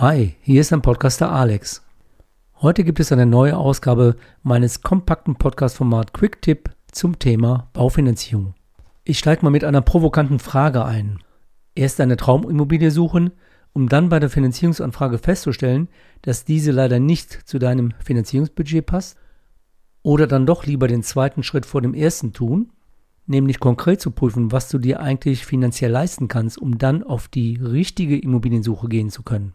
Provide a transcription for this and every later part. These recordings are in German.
Hi, hier ist ein Podcaster Alex. Heute gibt es eine neue Ausgabe meines kompakten Podcast-Format Quick Tip zum Thema Baufinanzierung. Ich steige mal mit einer provokanten Frage ein. Erst eine Traumimmobilie suchen, um dann bei der Finanzierungsanfrage festzustellen, dass diese leider nicht zu deinem Finanzierungsbudget passt? Oder dann doch lieber den zweiten Schritt vor dem ersten tun, nämlich konkret zu prüfen, was du dir eigentlich finanziell leisten kannst, um dann auf die richtige Immobiliensuche gehen zu können.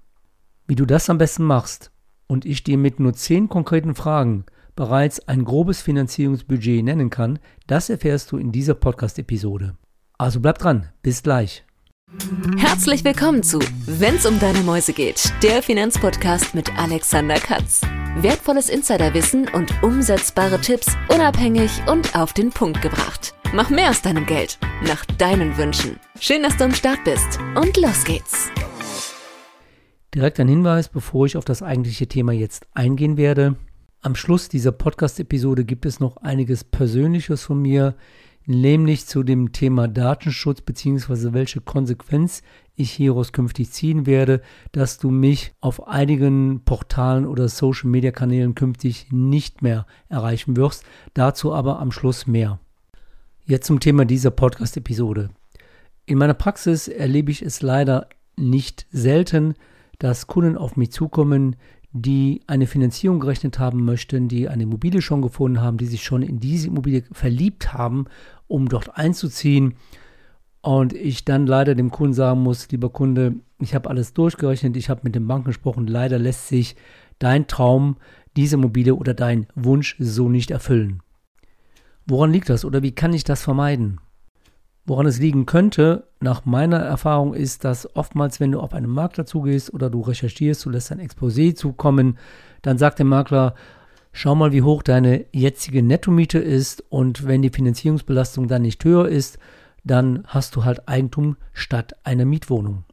Wie du das am besten machst und ich dir mit nur zehn konkreten Fragen bereits ein grobes Finanzierungsbudget nennen kann, das erfährst du in dieser Podcast-Episode. Also bleib dran, bis gleich. Herzlich willkommen zu Wenn's um deine Mäuse geht, der Finanzpodcast mit Alexander Katz. Wertvolles Insiderwissen und umsetzbare Tipps unabhängig und auf den Punkt gebracht. Mach mehr aus deinem Geld, nach deinen Wünschen. Schön, dass du am Start bist und los geht's. Direkt ein Hinweis, bevor ich auf das eigentliche Thema jetzt eingehen werde. Am Schluss dieser Podcast-Episode gibt es noch einiges Persönliches von mir, nämlich zu dem Thema Datenschutz bzw. welche Konsequenz ich hieraus künftig ziehen werde, dass du mich auf einigen Portalen oder Social-Media-Kanälen künftig nicht mehr erreichen wirst. Dazu aber am Schluss mehr. Jetzt zum Thema dieser Podcast-Episode. In meiner Praxis erlebe ich es leider nicht selten, dass Kunden auf mich zukommen, die eine Finanzierung gerechnet haben möchten, die eine Immobilie schon gefunden haben, die sich schon in diese Immobilie verliebt haben, um dort einzuziehen. Und ich dann leider dem Kunden sagen muss, lieber Kunde, ich habe alles durchgerechnet, ich habe mit den Banken gesprochen, leider lässt sich dein Traum, diese Immobilie oder dein Wunsch so nicht erfüllen. Woran liegt das oder wie kann ich das vermeiden? Woran es liegen könnte, nach meiner Erfahrung, ist, dass oftmals, wenn du auf einen Makler zugehst oder du recherchierst, du lässt ein Exposé zukommen, dann sagt der Makler, schau mal, wie hoch deine jetzige Nettomiete ist und wenn die Finanzierungsbelastung dann nicht höher ist, dann hast du halt Eigentum statt einer Mietwohnung.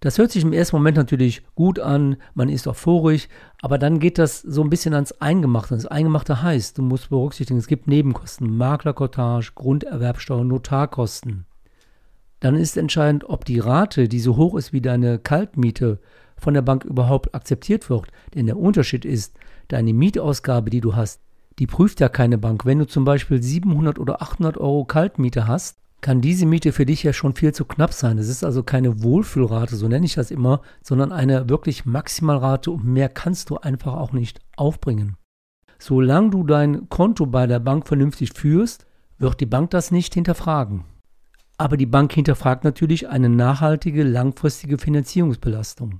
Das hört sich im ersten Moment natürlich gut an, man ist euphorisch, aber dann geht das so ein bisschen ans Eingemachte. Das Eingemachte heißt, du musst berücksichtigen, es gibt Nebenkosten, Maklerkortage, Grunderwerbsteuer, Notarkosten. Dann ist entscheidend, ob die Rate, die so hoch ist wie deine Kaltmiete, von der Bank überhaupt akzeptiert wird. Denn der Unterschied ist, deine Mietausgabe, die du hast, die prüft ja keine Bank. Wenn du zum Beispiel 700 oder 800 Euro Kaltmiete hast, kann diese Miete für dich ja schon viel zu knapp sein. Es ist also keine Wohlfühlrate, so nenne ich das immer, sondern eine wirklich Maximalrate und mehr kannst du einfach auch nicht aufbringen. Solange du dein Konto bei der Bank vernünftig führst, wird die Bank das nicht hinterfragen. Aber die Bank hinterfragt natürlich eine nachhaltige, langfristige Finanzierungsbelastung.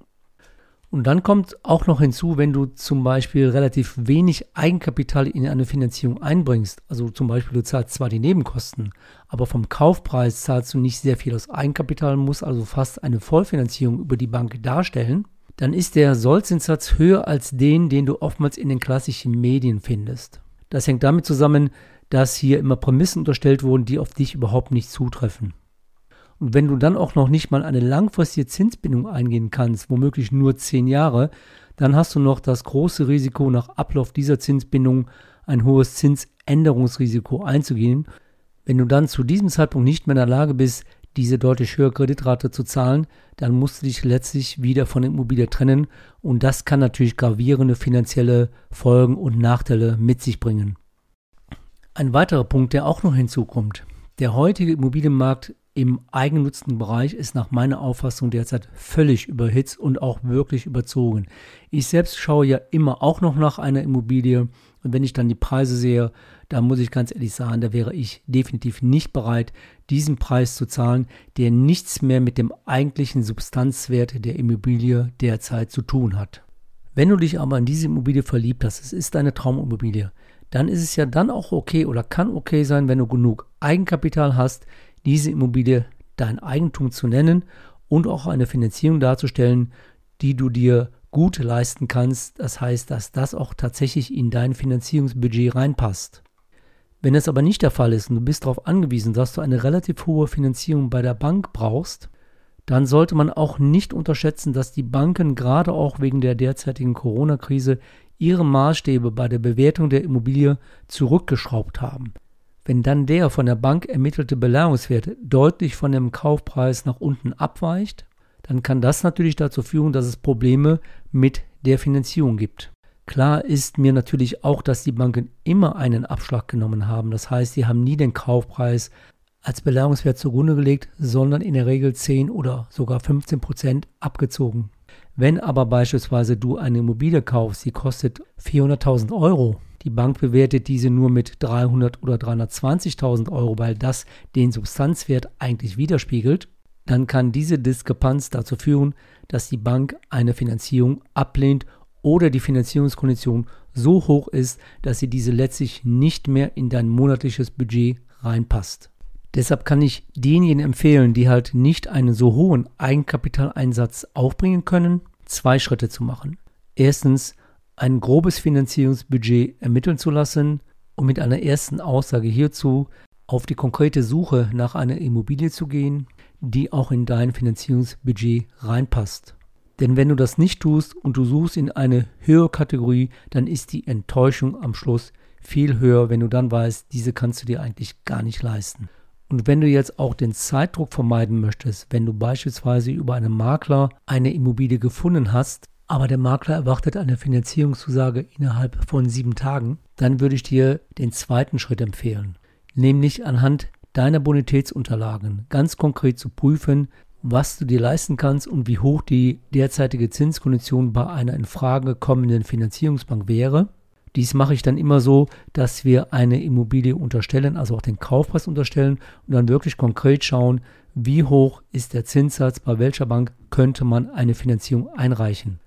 Und dann kommt auch noch hinzu, wenn du zum Beispiel relativ wenig Eigenkapital in eine Finanzierung einbringst, also zum Beispiel du zahlst zwar die Nebenkosten, aber vom Kaufpreis zahlst du nicht sehr viel aus Eigenkapital, musst also fast eine Vollfinanzierung über die Bank darstellen, dann ist der Sollzinssatz höher als den, den du oftmals in den klassischen Medien findest. Das hängt damit zusammen, dass hier immer Prämissen unterstellt wurden, die auf dich überhaupt nicht zutreffen. Und wenn du dann auch noch nicht mal eine langfristige Zinsbindung eingehen kannst, womöglich nur zehn Jahre, dann hast du noch das große Risiko, nach Ablauf dieser Zinsbindung ein hohes Zinsänderungsrisiko einzugehen. Wenn du dann zu diesem Zeitpunkt nicht mehr in der Lage bist, diese deutlich höhere Kreditrate zu zahlen, dann musst du dich letztlich wieder von der Immobilie trennen und das kann natürlich gravierende finanzielle Folgen und Nachteile mit sich bringen. Ein weiterer Punkt, der auch noch hinzukommt. Der heutige Immobilienmarkt im eigennutzten Bereich ist nach meiner Auffassung derzeit völlig überhitzt und auch wirklich überzogen. Ich selbst schaue ja immer auch noch nach einer Immobilie und wenn ich dann die Preise sehe, da muss ich ganz ehrlich sagen, da wäre ich definitiv nicht bereit, diesen Preis zu zahlen, der nichts mehr mit dem eigentlichen Substanzwert der Immobilie derzeit zu tun hat. Wenn du dich aber in diese Immobilie verliebt hast, es ist deine Traumimmobilie, dann ist es ja dann auch okay oder kann okay sein, wenn du genug Eigenkapital hast, diese Immobilie dein Eigentum zu nennen und auch eine Finanzierung darzustellen, die du dir gut leisten kannst. Das heißt, dass das auch tatsächlich in dein Finanzierungsbudget reinpasst. Wenn das aber nicht der Fall ist und du bist darauf angewiesen, dass du eine relativ hohe Finanzierung bei der Bank brauchst, dann sollte man auch nicht unterschätzen, dass die Banken gerade auch wegen der derzeitigen Corona-Krise ihre Maßstäbe bei der Bewertung der Immobilie zurückgeschraubt haben. Wenn dann der von der Bank ermittelte Beleihungswert deutlich von dem Kaufpreis nach unten abweicht, dann kann das natürlich dazu führen, dass es Probleme mit der Finanzierung gibt. Klar ist mir natürlich auch, dass die Banken immer einen Abschlag genommen haben. Das heißt, sie haben nie den Kaufpreis als Beleihungswert zugrunde gelegt, sondern in der Regel 10 oder sogar 15 Prozent abgezogen. Wenn aber beispielsweise du eine Immobilie kaufst, die kostet 400.000 Euro, die Bank bewertet diese nur mit 300 oder 320.000 Euro, weil das den Substanzwert eigentlich widerspiegelt, dann kann diese Diskrepanz dazu führen, dass die Bank eine Finanzierung ablehnt oder die Finanzierungskondition so hoch ist, dass sie diese letztlich nicht mehr in dein monatliches Budget reinpasst. Deshalb kann ich denjenigen empfehlen, die halt nicht einen so hohen Eigenkapitaleinsatz aufbringen können, zwei Schritte zu machen. Erstens, ein grobes Finanzierungsbudget ermitteln zu lassen und mit einer ersten Aussage hierzu auf die konkrete Suche nach einer Immobilie zu gehen, die auch in dein Finanzierungsbudget reinpasst. Denn wenn du das nicht tust und du suchst in eine höhere Kategorie, dann ist die Enttäuschung am Schluss viel höher, wenn du dann weißt, diese kannst du dir eigentlich gar nicht leisten. Und wenn du jetzt auch den Zeitdruck vermeiden möchtest, wenn du beispielsweise über einen Makler eine Immobilie gefunden hast, aber der Makler erwartet eine Finanzierungszusage innerhalb von sieben Tagen, dann würde ich dir den zweiten Schritt empfehlen, nämlich anhand deiner Bonitätsunterlagen ganz konkret zu prüfen, was du dir leisten kannst und wie hoch die derzeitige Zinskondition bei einer in Frage kommenden Finanzierungsbank wäre. Dies mache ich dann immer so, dass wir eine Immobilie unterstellen, also auch den Kaufpreis unterstellen und dann wirklich konkret schauen, wie hoch ist der Zinssatz, bei welcher Bank könnte man eine Finanzierung einreichen.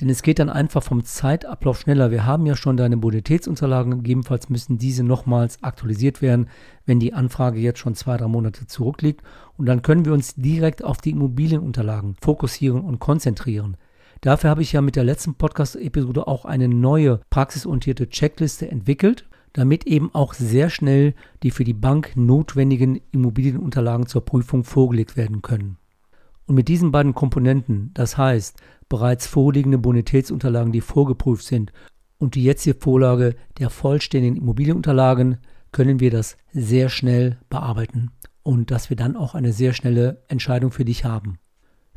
Denn es geht dann einfach vom Zeitablauf schneller. Wir haben ja schon deine Bonitätsunterlagen, gegebenenfalls müssen diese nochmals aktualisiert werden, wenn die Anfrage jetzt schon zwei, drei Monate zurückliegt. Und dann können wir uns direkt auf die Immobilienunterlagen fokussieren und konzentrieren. Dafür habe ich ja mit der letzten Podcast-Episode auch eine neue praxisorientierte Checkliste entwickelt, damit eben auch sehr schnell die für die Bank notwendigen Immobilienunterlagen zur Prüfung vorgelegt werden können. Und mit diesen beiden Komponenten, das heißt bereits vorliegende Bonitätsunterlagen, die vorgeprüft sind, und die jetzige Vorlage der vollständigen Immobilienunterlagen, können wir das sehr schnell bearbeiten und dass wir dann auch eine sehr schnelle Entscheidung für dich haben.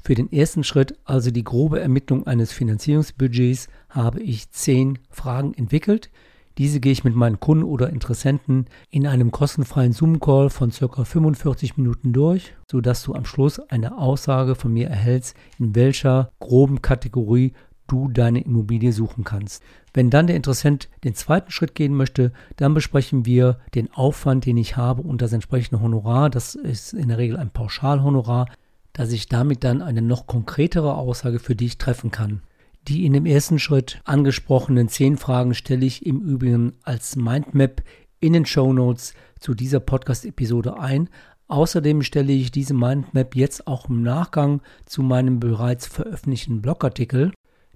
Für den ersten Schritt, also die grobe Ermittlung eines Finanzierungsbudgets, habe ich zehn Fragen entwickelt, diese gehe ich mit meinen Kunden oder Interessenten in einem kostenfreien Zoom-Call von ca. 45 Minuten durch, sodass du am Schluss eine Aussage von mir erhältst, in welcher groben Kategorie du deine Immobilie suchen kannst. Wenn dann der Interessent den zweiten Schritt gehen möchte, dann besprechen wir den Aufwand, den ich habe und das entsprechende Honorar. Das ist in der Regel ein Pauschalhonorar, dass ich damit dann eine noch konkretere Aussage für dich treffen kann. Die in dem ersten Schritt angesprochenen zehn Fragen stelle ich im Übrigen als Mindmap in den Show Notes zu dieser Podcast-Episode ein. Außerdem stelle ich diese Mindmap jetzt auch im Nachgang zu meinem bereits veröffentlichten Blogartikel.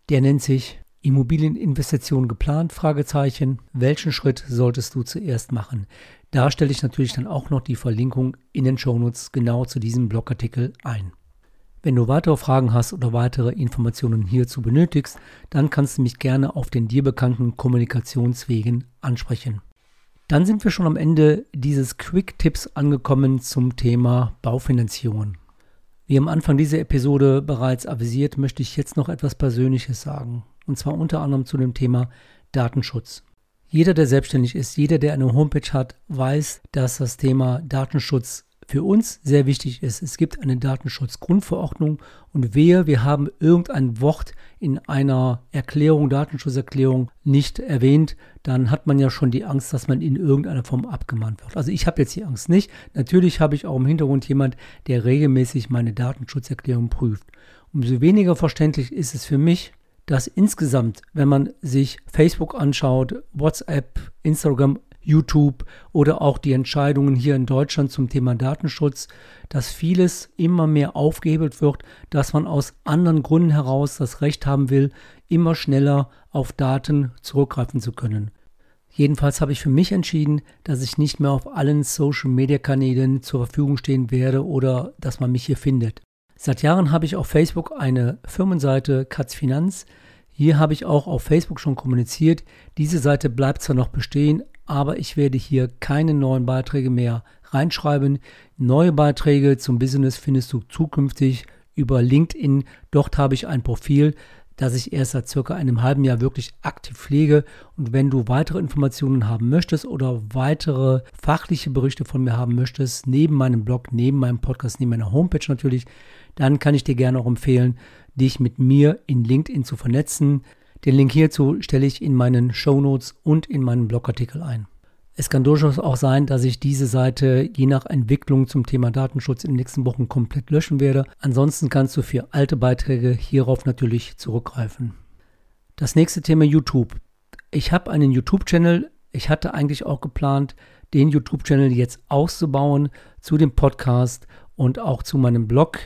Der nennt sich Immobilieninvestition geplant? Fragezeichen. Welchen Schritt solltest du zuerst machen? Da stelle ich natürlich dann auch noch die Verlinkung in den Show Notes genau zu diesem Blogartikel ein. Wenn du weitere Fragen hast oder weitere Informationen hierzu benötigst, dann kannst du mich gerne auf den dir bekannten Kommunikationswegen ansprechen. Dann sind wir schon am Ende dieses Quick-Tipps angekommen zum Thema Baufinanzierungen. Wie am Anfang dieser Episode bereits avisiert, möchte ich jetzt noch etwas Persönliches sagen. Und zwar unter anderem zu dem Thema Datenschutz. Jeder, der selbstständig ist, jeder, der eine Homepage hat, weiß, dass das Thema Datenschutz für uns sehr wichtig ist, es gibt eine Datenschutzgrundverordnung und wehe, wir haben irgendein Wort in einer Erklärung, Datenschutzerklärung nicht erwähnt, dann hat man ja schon die Angst, dass man in irgendeiner Form abgemahnt wird. Also ich habe jetzt die Angst nicht. Natürlich habe ich auch im Hintergrund jemand, der regelmäßig meine Datenschutzerklärung prüft. Umso weniger verständlich ist es für mich, dass insgesamt, wenn man sich Facebook anschaut, WhatsApp, Instagram YouTube oder auch die Entscheidungen hier in Deutschland zum Thema Datenschutz, dass vieles immer mehr aufgehebelt wird, dass man aus anderen Gründen heraus das Recht haben will, immer schneller auf Daten zurückgreifen zu können. Jedenfalls habe ich für mich entschieden, dass ich nicht mehr auf allen Social-Media-Kanälen zur Verfügung stehen werde oder dass man mich hier findet. Seit Jahren habe ich auf Facebook eine Firmenseite Katz Finanz. Hier habe ich auch auf Facebook schon kommuniziert. Diese Seite bleibt zwar noch bestehen, aber ich werde hier keine neuen Beiträge mehr reinschreiben. Neue Beiträge zum Business findest du zukünftig über LinkedIn. Dort habe ich ein Profil, das ich erst seit circa einem halben Jahr wirklich aktiv pflege. Und wenn du weitere Informationen haben möchtest oder weitere fachliche Berichte von mir haben möchtest, neben meinem Blog, neben meinem Podcast, neben meiner Homepage natürlich, dann kann ich dir gerne auch empfehlen, dich mit mir in LinkedIn zu vernetzen. Den Link hierzu stelle ich in meinen Show Notes und in meinen Blogartikel ein. Es kann durchaus auch sein, dass ich diese Seite je nach Entwicklung zum Thema Datenschutz in den nächsten Wochen komplett löschen werde. Ansonsten kannst du für alte Beiträge hierauf natürlich zurückgreifen. Das nächste Thema YouTube. Ich habe einen YouTube-Channel. Ich hatte eigentlich auch geplant, den YouTube-Channel jetzt auszubauen zu dem Podcast und auch zu meinem Blog.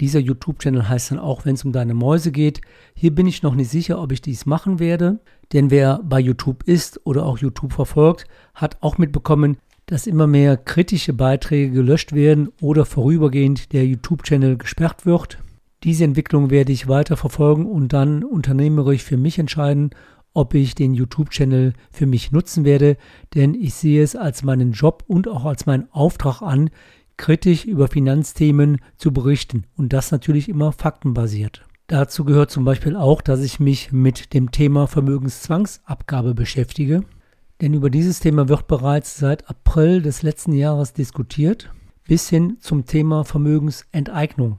Dieser YouTube-Channel heißt dann auch, wenn es um deine Mäuse geht. Hier bin ich noch nicht sicher, ob ich dies machen werde, denn wer bei YouTube ist oder auch YouTube verfolgt, hat auch mitbekommen, dass immer mehr kritische Beiträge gelöscht werden oder vorübergehend der YouTube-Channel gesperrt wird. Diese Entwicklung werde ich weiter verfolgen und dann unternehmerisch für mich entscheiden, ob ich den YouTube-Channel für mich nutzen werde, denn ich sehe es als meinen Job und auch als meinen Auftrag an, kritisch über Finanzthemen zu berichten und das natürlich immer faktenbasiert. Dazu gehört zum Beispiel auch, dass ich mich mit dem Thema Vermögenszwangsabgabe beschäftige, denn über dieses Thema wird bereits seit April des letzten Jahres diskutiert, bis hin zum Thema Vermögensenteignung.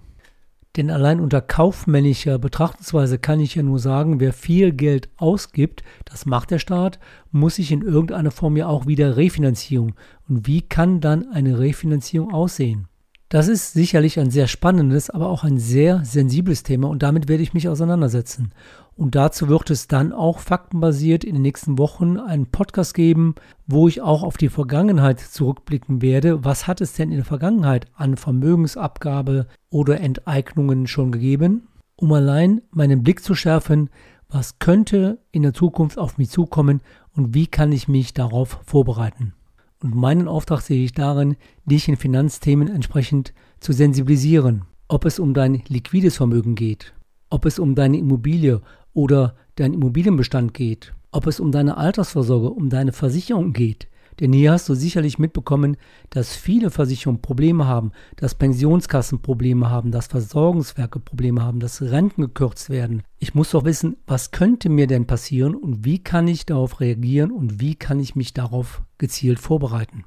Denn allein unter kaufmännischer Betrachtungsweise kann ich ja nur sagen, wer viel Geld ausgibt, das macht der Staat, muss sich in irgendeiner Form ja auch wieder refinanzieren. Und wie kann dann eine Refinanzierung aussehen? Das ist sicherlich ein sehr spannendes, aber auch ein sehr sensibles Thema und damit werde ich mich auseinandersetzen. Und dazu wird es dann auch faktenbasiert in den nächsten Wochen einen Podcast geben, wo ich auch auf die Vergangenheit zurückblicken werde. Was hat es denn in der Vergangenheit an Vermögensabgabe oder Enteignungen schon gegeben? Um allein meinen Blick zu schärfen, was könnte in der Zukunft auf mich zukommen und wie kann ich mich darauf vorbereiten. Und meinen Auftrag sehe ich darin, dich in Finanzthemen entsprechend zu sensibilisieren. Ob es um dein liquides Vermögen geht, ob es um deine Immobilie oder dein Immobilienbestand geht, ob es um deine Altersvorsorge, um deine Versicherung geht, denn hier hast du sicherlich mitbekommen, dass viele Versicherungen Probleme haben, dass Pensionskassen Probleme haben, dass Versorgungswerke Probleme haben, dass Renten gekürzt werden. Ich muss doch wissen, was könnte mir denn passieren und wie kann ich darauf reagieren und wie kann ich mich darauf gezielt vorbereiten.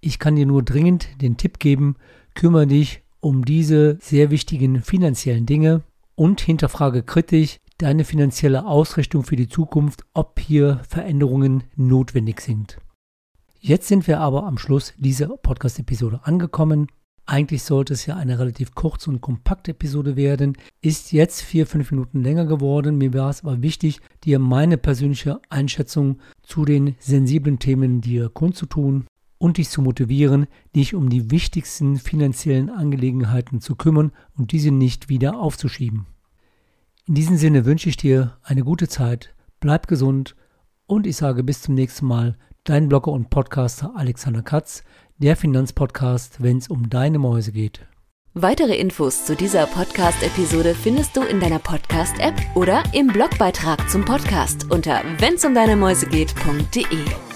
Ich kann dir nur dringend den Tipp geben, kümmere dich um diese sehr wichtigen finanziellen Dinge und hinterfrage kritisch deine finanzielle Ausrichtung für die Zukunft, ob hier Veränderungen notwendig sind. Jetzt sind wir aber am Schluss dieser Podcast-Episode angekommen. Eigentlich sollte es ja eine relativ kurze und kompakte Episode werden. Ist jetzt vier, fünf Minuten länger geworden. Mir war es aber wichtig, dir meine persönliche Einschätzung zu den sensiblen Themen dir kundzutun und dich zu motivieren, dich um die wichtigsten finanziellen Angelegenheiten zu kümmern und diese nicht wieder aufzuschieben. In diesem Sinne wünsche ich dir eine gute Zeit, bleib gesund und ich sage bis zum nächsten Mal dein Blogger und Podcaster Alexander Katz, der Finanzpodcast, wenn es um deine Mäuse geht. Weitere Infos zu dieser Podcast-Episode findest du in deiner Podcast-App oder im Blogbeitrag zum Podcast unter wennsumdeinemäuse geht.de.